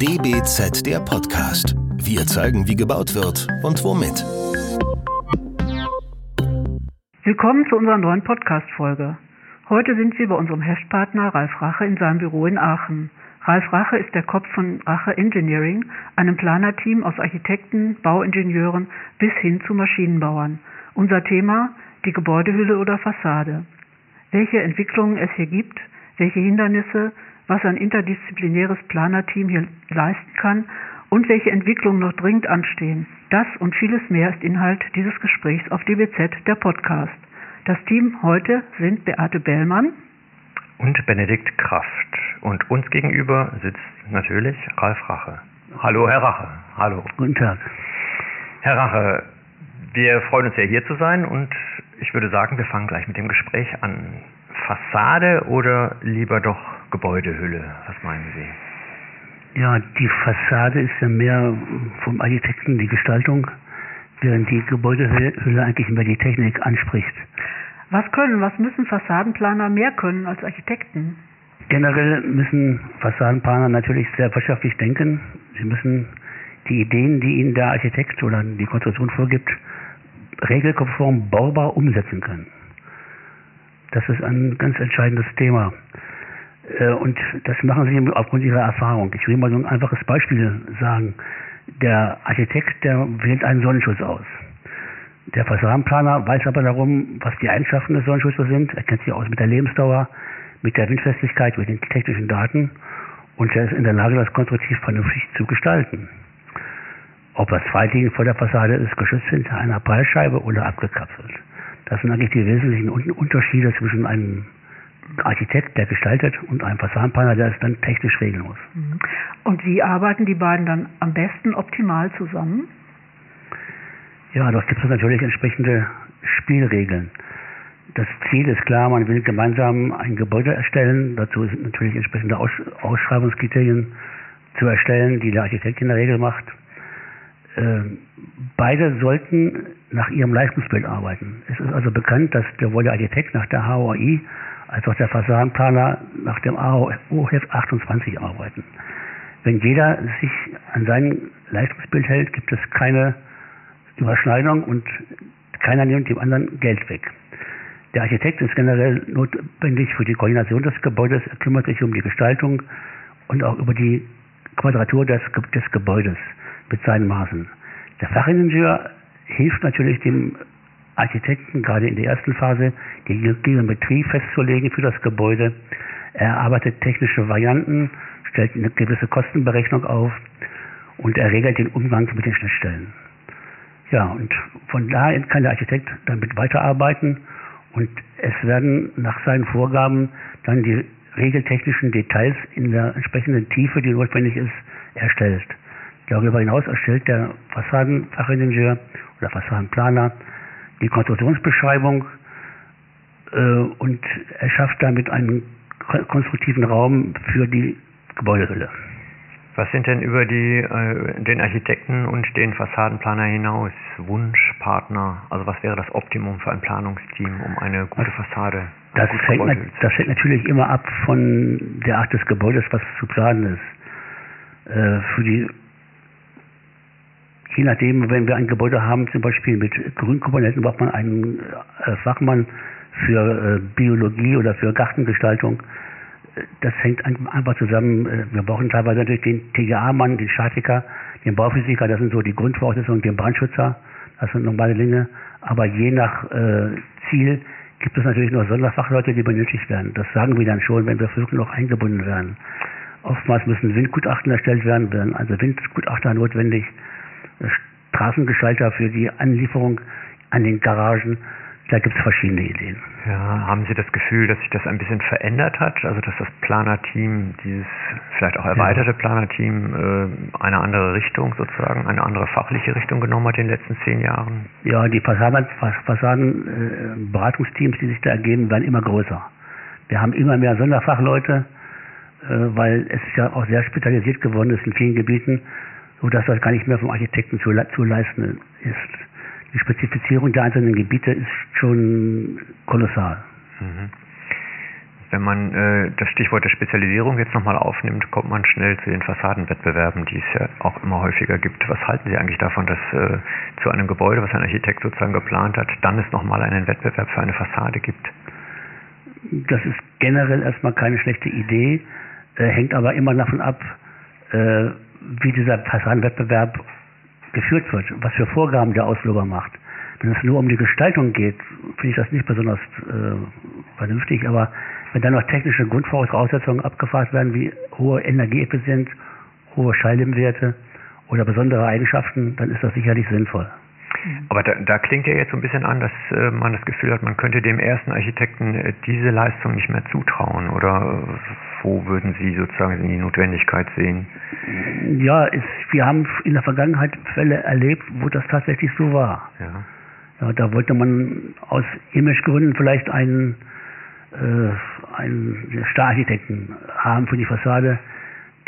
DBZ der Podcast. Wir zeigen, wie gebaut wird und womit. Willkommen zu unserer neuen Podcast-Folge. Heute sind wir bei unserem Heftpartner Ralf Rache in seinem Büro in Aachen. Ralf Rache ist der Kopf von Rache Engineering, einem Planerteam aus Architekten, Bauingenieuren bis hin zu Maschinenbauern. Unser Thema die Gebäudehülle oder Fassade. Welche Entwicklungen es hier gibt, welche Hindernisse, was ein interdisziplinäres Planerteam hier leisten kann und welche Entwicklungen noch dringend anstehen. Das und vieles mehr ist Inhalt dieses Gesprächs auf DBZ, der Podcast. Das Team heute sind Beate Bellmann und Benedikt Kraft. Und uns gegenüber sitzt natürlich Ralf Rache. Hallo, Herr Rache. Hallo. Guten Tag. Herr Rache, wir freuen uns sehr, hier zu sein und ich würde sagen, wir fangen gleich mit dem Gespräch an. Fassade oder lieber doch Gebäudehülle? Was meinen Sie? Ja, die Fassade ist ja mehr vom Architekten die Gestaltung, während die Gebäudehülle eigentlich mehr die Technik anspricht. Was können, was müssen Fassadenplaner mehr können als Architekten? Generell müssen Fassadenplaner natürlich sehr wirtschaftlich denken. Sie müssen die Ideen, die ihnen der Architekt oder die Konstruktion vorgibt, regelkonform baubar umsetzen können. Das ist ein ganz entscheidendes Thema. Äh, und das machen sie aufgrund ihrer Erfahrung. Ich will mal so ein einfaches Beispiel sagen. Der Architekt, der wählt einen Sonnenschutz aus. Der Fassadenplaner weiß aber darum, was die Eigenschaften des Sonnenschutzes sind. Er kennt sich aus mit der Lebensdauer, mit der Windfestigkeit, mit den technischen Daten. Und er ist in der Lage, das konstruktiv vernünftig zu gestalten. Ob das Freiliegen vor der Fassade ist, geschützt hinter einer Preisscheibe oder abgekapselt. Das sind eigentlich die wesentlichen Unterschiede zwischen einem Architekt, der gestaltet, und einem Fassadenplaner, der es dann technisch regeln muss. Mhm. Und wie arbeiten die beiden dann am besten optimal zusammen? Ja, dort gibt es natürlich entsprechende Spielregeln. Das Ziel ist klar, man will gemeinsam ein Gebäude erstellen. Dazu sind natürlich entsprechende Aus Ausschreibungskriterien zu erstellen, die der Architekt in der Regel macht. Äh, beide sollten nach ihrem Leistungsbild arbeiten. Es ist also bekannt, dass sowohl der Architekt nach der HOI als auch der Fassadenplaner nach dem AOF 28 arbeiten. Wenn jeder sich an sein Leistungsbild hält, gibt es keine Überschneidung und keiner nimmt dem anderen Geld weg. Der Architekt ist generell notwendig für die Koordination des Gebäudes, er kümmert sich um die Gestaltung und auch über die Quadratur des, des Gebäudes mit seinen Maßen. Der Fachingenieur hilft natürlich dem Architekten gerade in der ersten Phase die Geometrie festzulegen für das Gebäude. Er arbeitet technische Varianten, stellt eine gewisse Kostenberechnung auf und er regelt den Umgang mit den Schnittstellen. Ja, und von daher kann der Architekt damit weiterarbeiten und es werden nach seinen Vorgaben dann die regeltechnischen Details in der entsprechenden Tiefe, die notwendig ist, erstellt. Darüber hinaus erstellt der Fassadenfachingenieur oder Fassadenplaner die Konstruktionsbeschreibung äh, und erschafft damit einen konstruktiven Raum für die Gebäudehülle. Was sind denn über die, äh, den Architekten und den Fassadenplaner hinaus Wunschpartner? Also was wäre das Optimum für ein Planungsteam, um eine gute Fassade das hängt, das hängt natürlich immer ab von der Art des Gebäudes, was zu planen ist. Äh, für die je nachdem, wenn wir ein Gebäude haben, zum Beispiel mit Grünkomponenten, braucht man einen äh, Fachmann für äh, Biologie oder für Gartengestaltung. Das hängt einfach zusammen. Äh, wir brauchen teilweise natürlich den TGA-Mann, den Statiker, den Bauphysiker, das sind so die Grundvoraussetzungen, den Brandschützer, das sind normale Dinge. Aber je nach Ziel gibt es natürlich noch Sonderfachleute, die benötigt werden. Das sagen wir dann schon, wenn wir wirklich noch eingebunden werden. Oftmals müssen Windgutachten erstellt werden, werden also Windgutachter notwendig. Straßengestalter für die Anlieferung an den Garagen. Da gibt es verschiedene Ideen. Ja, haben Sie das Gefühl, dass sich das ein bisschen verändert hat? Also dass das Planerteam, dieses vielleicht auch erweiterte ja. Planerteam, äh, eine andere Richtung sozusagen, eine andere fachliche Richtung genommen hat in den letzten zehn Jahren? Ja, die Fassaden, Fassadenberatungsteams, äh, die sich da ergeben, werden immer größer. Wir haben immer mehr Sonderfachleute, äh, weil es ja auch sehr spezialisiert geworden ist in vielen Gebieten sodass das gar nicht mehr vom Architekten zu, zu leisten ist. Die Spezifizierung der einzelnen Gebiete ist schon kolossal. Mhm. wenn man äh, das Stichwort der Spezialisierung jetzt nochmal aufnimmt, kommt man schnell zu den Fassadenwettbewerben, die es ja auch immer häufiger gibt. Was halten Sie eigentlich davon, dass äh, zu einem Gebäude, was ein Architekt sozusagen geplant hat, dann es nochmal einen Wettbewerb für eine Fassade gibt? Das ist generell erstmal keine schlechte Idee, äh, hängt aber immer davon ab, äh, wie dieser Fassadenwettbewerb geführt wird, was für Vorgaben der Ausleger macht. Wenn es nur um die Gestaltung geht, finde ich das nicht besonders äh, vernünftig, aber wenn dann noch technische Grundvoraussetzungen abgefragt werden, wie hohe Energieeffizienz, hohe Schalldämmwerte oder besondere Eigenschaften, dann ist das sicherlich sinnvoll. Aber da, da klingt ja jetzt so ein bisschen an, dass äh, man das Gefühl hat, man könnte dem ersten Architekten äh, diese Leistung nicht mehr zutrauen. Oder wo würden Sie sozusagen die Notwendigkeit sehen? Ja, es, wir haben in der Vergangenheit Fälle erlebt, wo das tatsächlich so war. Ja. Ja, da wollte man aus Imagegründen vielleicht einen, äh, einen Stararchitekten haben für die Fassade.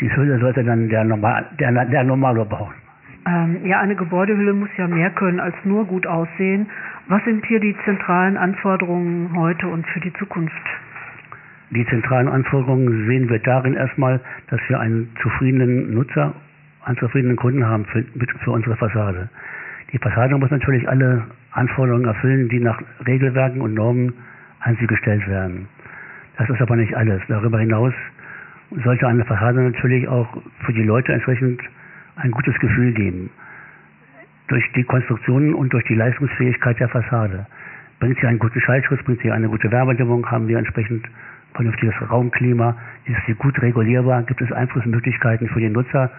Die Hülle sollte dann der, Normal, der, der Normalo bauen. Ähm, ja, eine Gebäudehülle muss ja mehr können als nur gut aussehen. Was sind hier die zentralen Anforderungen heute und für die Zukunft? Die zentralen Anforderungen sehen wir darin erstmal, dass wir einen zufriedenen Nutzer, einen zufriedenen Kunden haben für, für unsere Fassade. Die Fassade muss natürlich alle Anforderungen erfüllen, die nach Regelwerken und Normen an sie gestellt werden. Das ist aber nicht alles. Darüber hinaus sollte eine Fassade natürlich auch für die Leute entsprechend ein gutes Gefühl geben. Durch die Konstruktion und durch die Leistungsfähigkeit der Fassade. Bringt sie einen guten Schallschutz, bringt sie eine gute Wärmedämmung, haben wir entsprechend vernünftiges Raumklima, ist sie gut regulierbar, gibt es Einflussmöglichkeiten für den Nutzer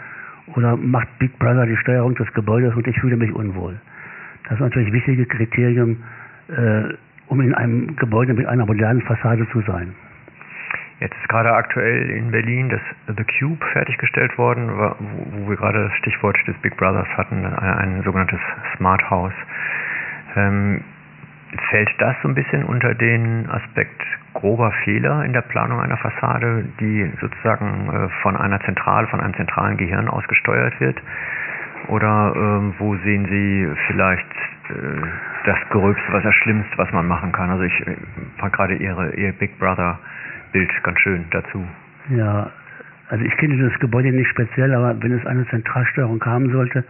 oder macht Big Brother die Steuerung des Gebäudes und ich fühle mich unwohl. Das ist natürlich wichtige Kriterien, äh, um in einem Gebäude mit einer modernen Fassade zu sein. Jetzt ist gerade aktuell in Berlin das The Cube fertiggestellt worden, wo, wir gerade das Stichwort des Big Brothers hatten, ein, ein sogenanntes Smart House. Ähm, fällt das so ein bisschen unter den Aspekt grober Fehler in der Planung einer Fassade, die sozusagen äh, von einer Zentrale, von einem zentralen Gehirn aus gesteuert wird? Oder ähm, wo sehen Sie vielleicht äh, das Gröbste, was das Schlimmste, was man machen kann? Also ich äh, fand gerade Ihre, Ihr Big Brother Bild ganz schön dazu. Ja, also ich kenne das Gebäude nicht speziell, aber wenn es eine Zentralsteuerung haben sollte,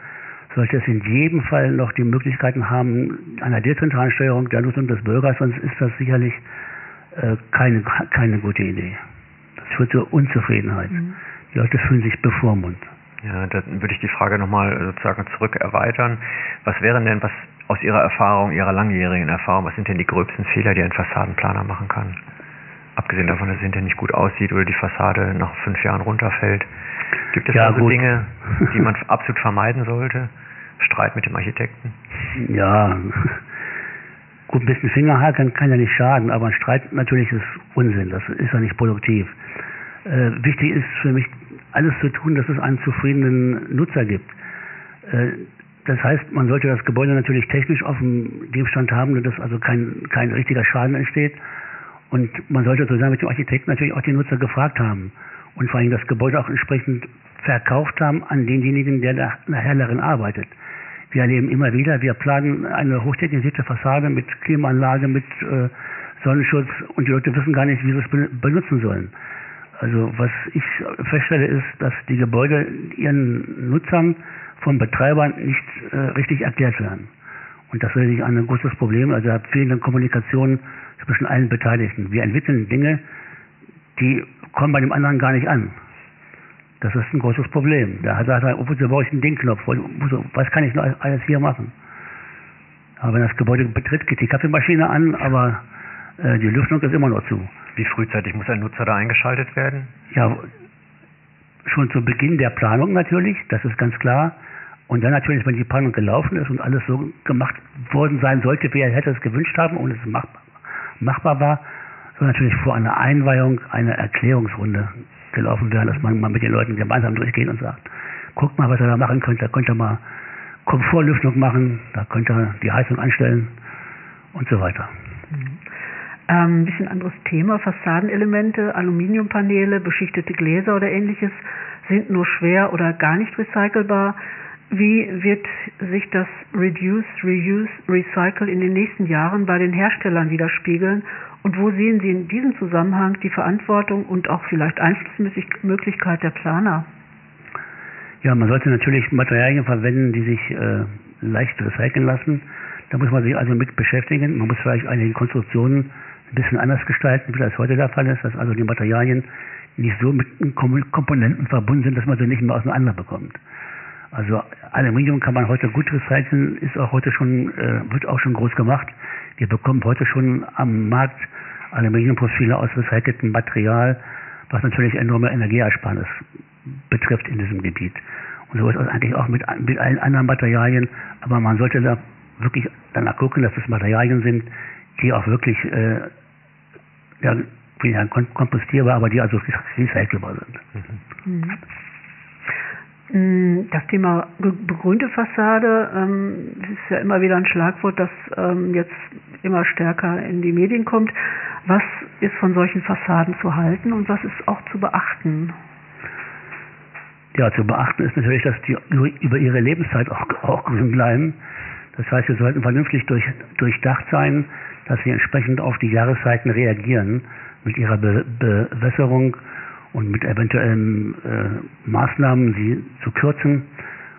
sollte es in jedem Fall noch die Möglichkeiten haben einer dezentralen Steuerung der Nutzung des Bürgers, sonst ist das sicherlich äh, keine, keine gute Idee. Das führt zur Unzufriedenheit. Mhm. Die Leute fühlen sich bevormundet. Ja, dann würde ich die Frage nochmal sozusagen zurück erweitern. Was wären denn, was aus Ihrer Erfahrung, Ihrer langjährigen Erfahrung, was sind denn die gröbsten Fehler, die ein Fassadenplaner machen kann? Abgesehen davon, dass es hinterher nicht gut aussieht oder die Fassade nach fünf Jahren runterfällt. Gibt es ja, also gut. Dinge, die man absolut vermeiden sollte? Streit mit dem Architekten? Ja, gut, ein bisschen Fingerhaken kann ja nicht schaden, aber ein Streit natürlich ist Unsinn, das ist ja nicht produktiv. Äh, wichtig ist für mich, alles zu tun, dass es einen zufriedenen Nutzer gibt. Äh, das heißt, man sollte das Gebäude natürlich technisch auf dem Stand haben, dass also kein, kein richtiger Schaden entsteht. Und man sollte zusammen mit dem Architekten natürlich auch die Nutzer gefragt haben und vor allem das Gebäude auch entsprechend verkauft haben an denjenigen, der da nachher darin arbeitet. Wir erleben immer wieder, wir planen eine hochtechnisierte Fassade mit Klimaanlage, mit äh, Sonnenschutz und die Leute wissen gar nicht, wie sie es benutzen sollen. Also was ich feststelle ist, dass die Gebäude ihren Nutzern von Betreibern nicht äh, richtig erklärt werden. Und das ist natürlich ein großes Problem, also fehlende Kommunikation zwischen allen Beteiligten. Wir entwickeln Dinge, die kommen bei dem anderen gar nicht an. Das ist ein großes Problem. Da sagt er, wozu brauche ich einen Dingknopf? Was kann ich noch alles hier machen? Aber wenn das Gebäude betritt, geht die Kaffeemaschine an, aber äh, die Lüftung ist immer noch zu. Wie frühzeitig muss ein Nutzer da eingeschaltet werden? Ja, schon zu Beginn der Planung natürlich, das ist ganz klar. Und dann natürlich, wenn die Planung gelaufen ist und alles so gemacht worden sein sollte, wie er hätte es gewünscht haben und es machbar machbar war, soll natürlich vor einer Einweihung eine Erklärungsrunde gelaufen werden, dass man mal mit den Leuten gemeinsam durchgeht und sagt, guckt mal, was ihr da machen könnt, da könnt ihr mal Komfortlüftung machen, da könnt ihr die Heizung anstellen und so weiter. Mhm. Ähm, ein bisschen anderes Thema, Fassadenelemente, Aluminiumpaneele, beschichtete Gläser oder ähnliches sind nur schwer oder gar nicht recycelbar. Wie wird sich das Reduce, Reuse, Recycle in den nächsten Jahren bei den Herstellern widerspiegeln Und wo sehen Sie in diesem Zusammenhang die Verantwortung und auch vielleicht Einflussmöglichkeit der Planer? Ja, man sollte natürlich Materialien verwenden, die sich äh, leicht recyceln lassen. Da muss man sich also mit beschäftigen. Man muss vielleicht einige Konstruktionen ein bisschen anders gestalten, wie das heute der Fall ist, dass also die Materialien nicht so mit Komponenten verbunden sind, dass man sie nicht mehr auseinander bekommt. Also Aluminium kann man heute gut recyceln, ist auch heute schon, äh, wird auch schon groß gemacht. Wir bekommen heute schon am Markt Aluminiumprofile aus recyceltem Material, was natürlich enorme Energieersparnis betrifft in diesem Gebiet. Und so ist es eigentlich auch mit, mit allen anderen Materialien, aber man sollte da wirklich danach gucken, dass es Materialien sind, die auch wirklich äh, ja, kompostierbar, aber die also recycelbar sind. Mhm. Mm, das Thema begrünte Fassade ähm, ist ja immer wieder ein Schlagwort, das ähm, jetzt immer stärker in die Medien kommt. Was ist von solchen Fassaden zu halten und was ist auch zu beachten? Ja, zu beachten ist natürlich, dass die über ihre Lebenszeit auch, auch grün bleiben. Das heißt, sie sollten vernünftig durch, durchdacht sein, dass sie entsprechend auf die Jahreszeiten reagieren mit ihrer Be Bewässerung und mit eventuellen äh, Maßnahmen, sie zu kürzen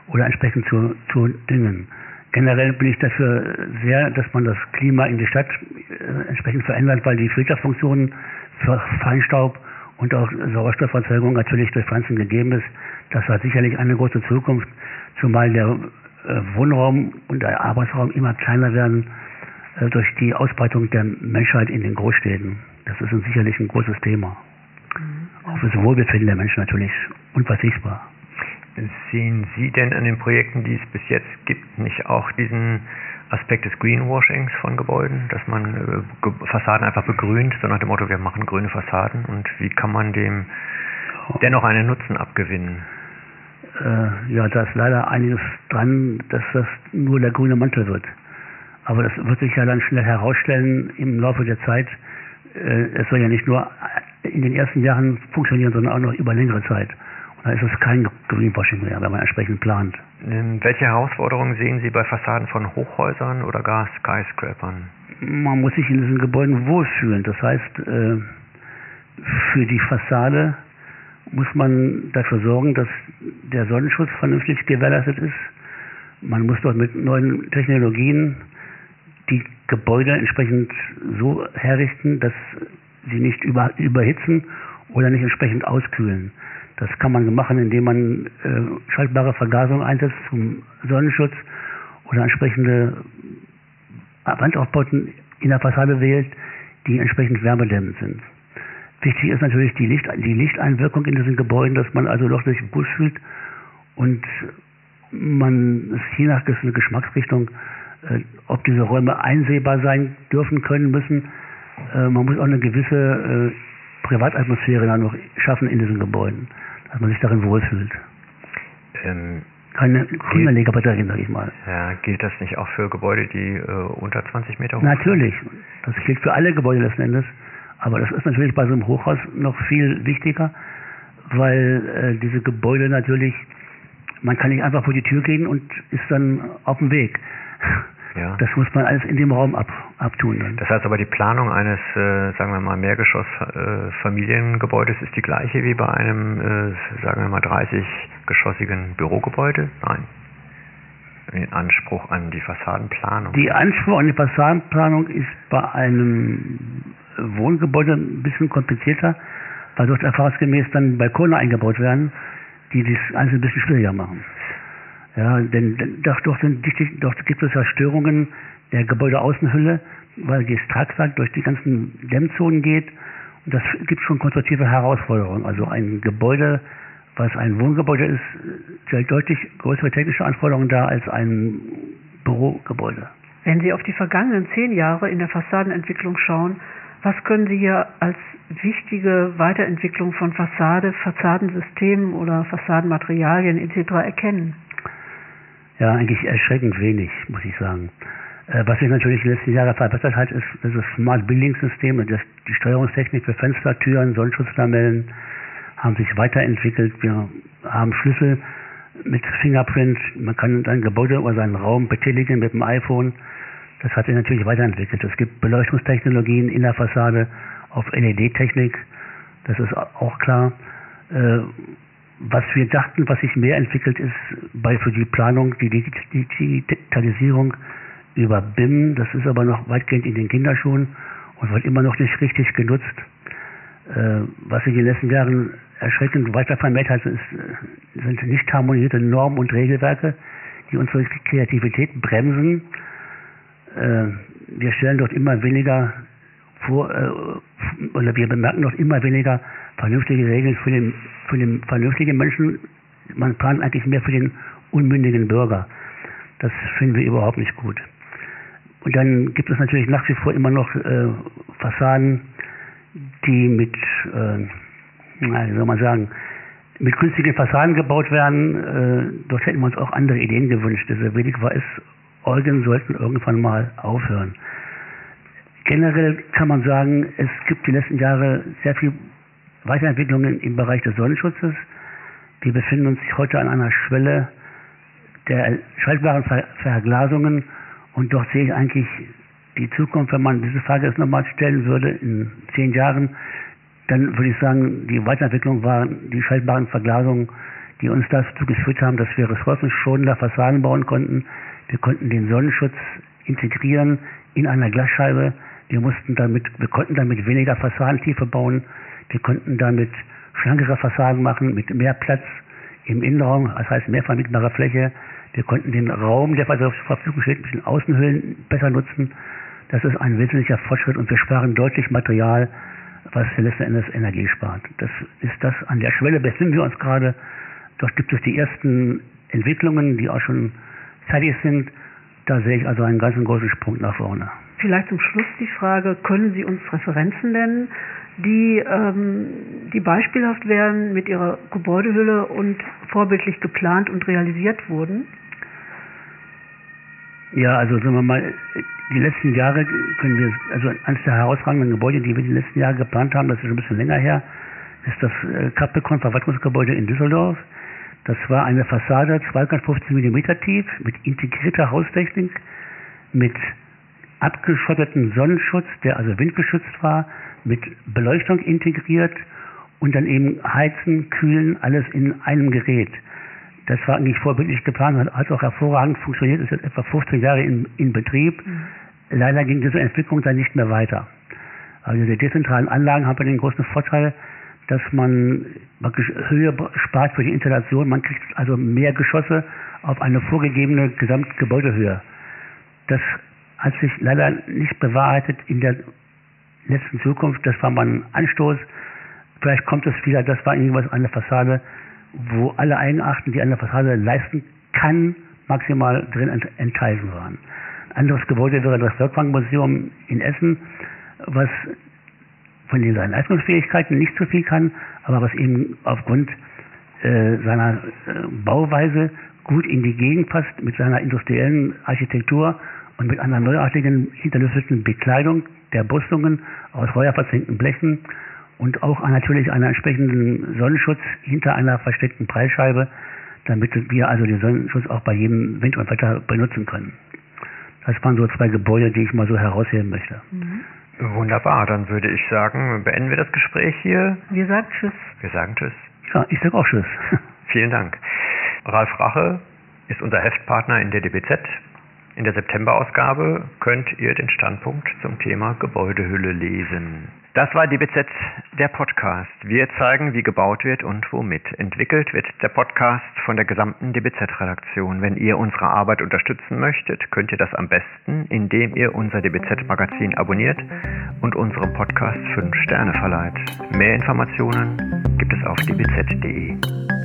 oder entsprechend zu, zu düngen. Generell bin ich dafür sehr, dass man das Klima in der Stadt äh, entsprechend verändert, weil die Filterfunktionen für Feinstaub und auch Sauerstofferzeugung natürlich durch Pflanzen gegeben ist. Das hat sicherlich eine große Zukunft, zumal der äh, Wohnraum und der Arbeitsraum immer kleiner werden äh, durch die Ausbreitung der Menschheit in den Großstädten. Das ist sicherlich ein großes Thema. Auch für das Wohlbefinden der Menschen natürlich unverzichtbar. Sehen Sie denn an den Projekten, die es bis jetzt gibt, nicht auch diesen Aspekt des Greenwashings von Gebäuden, dass man äh, Fassaden einfach begrünt, so nach dem Motto, wir machen grüne Fassaden und wie kann man dem dennoch einen Nutzen abgewinnen? Äh, ja, da ist leider einiges dran, dass das nur der grüne Mantel wird. Aber das wird sich ja dann schnell herausstellen im Laufe der Zeit. Äh, es soll ja nicht nur in den ersten Jahren funktionieren, sondern auch noch über längere Zeit. Und da ist es kein Greenwashing mehr, wenn man entsprechend plant. Welche Herausforderungen sehen Sie bei Fassaden von Hochhäusern oder gar Skyscrapern? Man muss sich in diesen Gebäuden wohlfühlen. Das heißt, äh, für die Fassade muss man dafür sorgen, dass der Sonnenschutz vernünftig gewährleistet ist. Man muss dort mit neuen Technologien die Gebäude entsprechend so herrichten, dass sie nicht über, überhitzen oder nicht entsprechend auskühlen. Das kann man machen, indem man äh, schaltbare Vergasung einsetzt zum Sonnenschutz oder entsprechende Wandaufbauten in der Fassade wählt, die entsprechend wärmedämmend sind. Wichtig ist natürlich die, Licht, die Lichteinwirkung in diesen Gebäuden, dass man also doch sich gut fühlt und man ist je nach Geschmacksrichtung, äh, ob diese Räume einsehbar sein dürfen, können, müssen. Äh, man muss auch eine gewisse äh, Privatatmosphäre dann noch schaffen in diesen Gebäuden, dass man sich darin wohlfühlt. Ähm, Keine Grünanlegerbatterien, sage ich mal. Ja, gilt das nicht auch für Gebäude, die äh, unter 20 Meter hoch sind? Natürlich. Das gilt für alle Gebäude letzten Endes. Aber das ist natürlich bei so einem Hochhaus noch viel wichtiger, weil äh, diese Gebäude natürlich, man kann nicht einfach vor die Tür gehen und ist dann auf dem Weg. Ja. Das muss man alles in dem Raum ab, abtun. Dann. Das heißt aber, die Planung eines, äh, sagen wir mal, Mehrgeschoss-Familiengebäudes äh, ist die gleiche wie bei einem, äh, sagen wir mal, 30-geschossigen Bürogebäude? Nein. Den Anspruch an die Fassadenplanung. Die Anspruch an die Fassadenplanung ist bei einem Wohngebäude ein bisschen komplizierter, weil dort erfahrungsgemäß dann Balkone eingebaut werden, die das alles ein bisschen schwieriger machen. Ja, denn, doch, doch, doch gibt es ja Störungen der Gebäudeaußenhülle, weil das Tragwerk durch die ganzen Dämmzonen geht. Und das gibt schon konstruktive Herausforderungen. Also ein Gebäude, was ein Wohngebäude ist, stellt deutlich größere technische Anforderungen dar als ein Bürogebäude. Wenn Sie auf die vergangenen zehn Jahre in der Fassadenentwicklung schauen, was können Sie hier als wichtige Weiterentwicklung von Fassade, Fassadensystemen oder Fassadenmaterialien etc. erkennen? Ja, eigentlich erschreckend wenig, muss ich sagen. Äh, was sich natürlich in den letzten Jahren verbessert hat, ist das Smart Building System, das, die Steuerungstechnik für Fenster, Türen, Sonnenschutzlamellen haben sich weiterentwickelt. Wir haben Schlüssel mit Fingerprint. Man kann ein Gebäude oder seinen Raum betätigen mit dem iPhone. Das hat sich natürlich weiterentwickelt. Es gibt Beleuchtungstechnologien in der Fassade auf LED-Technik, das ist auch klar. Äh, was wir dachten, was sich mehr entwickelt, ist bei für die Planung, die Digitalisierung über BIM. Das ist aber noch weitgehend in den Kinderschuhen und wird immer noch nicht richtig genutzt. Äh, was sich in den letzten Jahren erschreckend weiter vermehrt hat, ist, äh, sind nicht harmonierte Normen und Regelwerke, die unsere Kreativität bremsen. Äh, wir stellen dort immer weniger vor, oder wir bemerken dort immer weniger vernünftige Regeln für den, für den vernünftigen Menschen. Man plant eigentlich mehr für den unmündigen Bürger. Das finden wir überhaupt nicht gut. Und dann gibt es natürlich nach wie vor immer noch äh, Fassaden, die mit, äh, wie soll man sagen, mit künstlichen Fassaden gebaut werden. Äh, dort hätten wir uns auch andere Ideen gewünscht. Diese wenig war es, Eugen sollten irgendwann mal aufhören. Generell kann man sagen, es gibt die letzten Jahre sehr viel Weiterentwicklungen im Bereich des Sonnenschutzes. Wir befinden uns heute an einer Schwelle der schaltbaren Ver Verglasungen und dort sehe ich eigentlich die Zukunft, wenn man diese Frage jetzt nochmal stellen würde in zehn Jahren, dann würde ich sagen, die Weiterentwicklung waren die schaltbaren Verglasungen, die uns dazu geführt haben, dass wir ressourcenschonender Fassaden bauen konnten. Wir konnten den Sonnenschutz integrieren in einer Glasscheibe. Wir mussten damit, wir konnten damit weniger Fassadentiefe bauen. Wir konnten damit schlankere Fassaden machen mit mehr Platz im Innenraum, das heißt mehr vermietbare Fläche. Wir konnten den Raum, der zur Verfügung steht, mit den Außenhöhlen besser nutzen. Das ist ein wesentlicher Fortschritt und wir sparen deutlich Material, was letzten Endes Energie spart. Das ist das, an der Schwelle befinden wir uns gerade. Dort gibt es die ersten Entwicklungen, die auch schon fertig sind. Da sehe ich also einen ganz großen Sprung nach vorne. Vielleicht zum Schluss die Frage, können Sie uns Referenzen nennen, die, ähm, die beispielhaft wären mit ihrer Gebäudehülle und vorbildlich geplant und realisiert wurden? Ja, also sagen wir mal, die letzten Jahre können wir, also eines der herausragenden Gebäude, die wir die letzten Jahre geplant haben, das ist ein bisschen länger her, ist das äh, Capricorn Verwaltungsgebäude in Düsseldorf. Das war eine Fassade 250 mm tief mit integrierter Haustechnik, mit abgeschotteten Sonnenschutz, der also windgeschützt war, mit Beleuchtung integriert und dann eben heizen, kühlen, alles in einem Gerät. Das war eigentlich vorbildlich geplant und hat auch hervorragend funktioniert, ist jetzt etwa 15 Jahre in, in Betrieb. Mhm. Leider ging diese Entwicklung dann nicht mehr weiter. Also die dezentralen Anlagen haben den großen Vorteil, dass man praktisch Höhe spart für die Installation. Man kriegt also mehr Geschosse auf eine vorgegebene Gesamtgebäudehöhe. Das hat sich leider nicht bewahrheitet in der letzten Zukunft. Das war mal ein Anstoß. Vielleicht kommt es wieder, das war irgendwas an der Fassade, wo alle Eigenarten, die an der Fassade leisten kann, maximal drin enthalten waren. Ein anderes Gebäude wäre das Werkbankmuseum in Essen, was von den seinen Leistungsfähigkeiten nicht so viel kann, aber was eben aufgrund äh, seiner äh, Bauweise gut in die Gegend passt mit seiner industriellen Architektur und mit einer neuartigen hinterlüfteten Bekleidung der Brüstungen aus feuerverzinkten Blechen und auch natürlich einen entsprechenden Sonnenschutz hinter einer versteckten Preisscheibe, damit wir also den Sonnenschutz auch bei jedem Wind und Wetter benutzen können. Das waren so zwei Gebäude, die ich mal so herausheben möchte. Mhm. Wunderbar, dann würde ich sagen, beenden wir das Gespräch hier. Wir sagen Tschüss. Wir sagen Tschüss. Ja, ich sage auch Tschüss. Vielen Dank. Ralf Rache ist unser Heftpartner in der DBZ. In der September-Ausgabe könnt ihr den Standpunkt zum Thema Gebäudehülle lesen. Das war DBZ, der Podcast. Wir zeigen, wie gebaut wird und womit. Entwickelt wird der Podcast von der gesamten DBZ-Redaktion. Wenn ihr unsere Arbeit unterstützen möchtet, könnt ihr das am besten, indem ihr unser DBZ-Magazin abonniert und unserem Podcast 5 Sterne verleiht. Mehr Informationen gibt es auf dbz.de.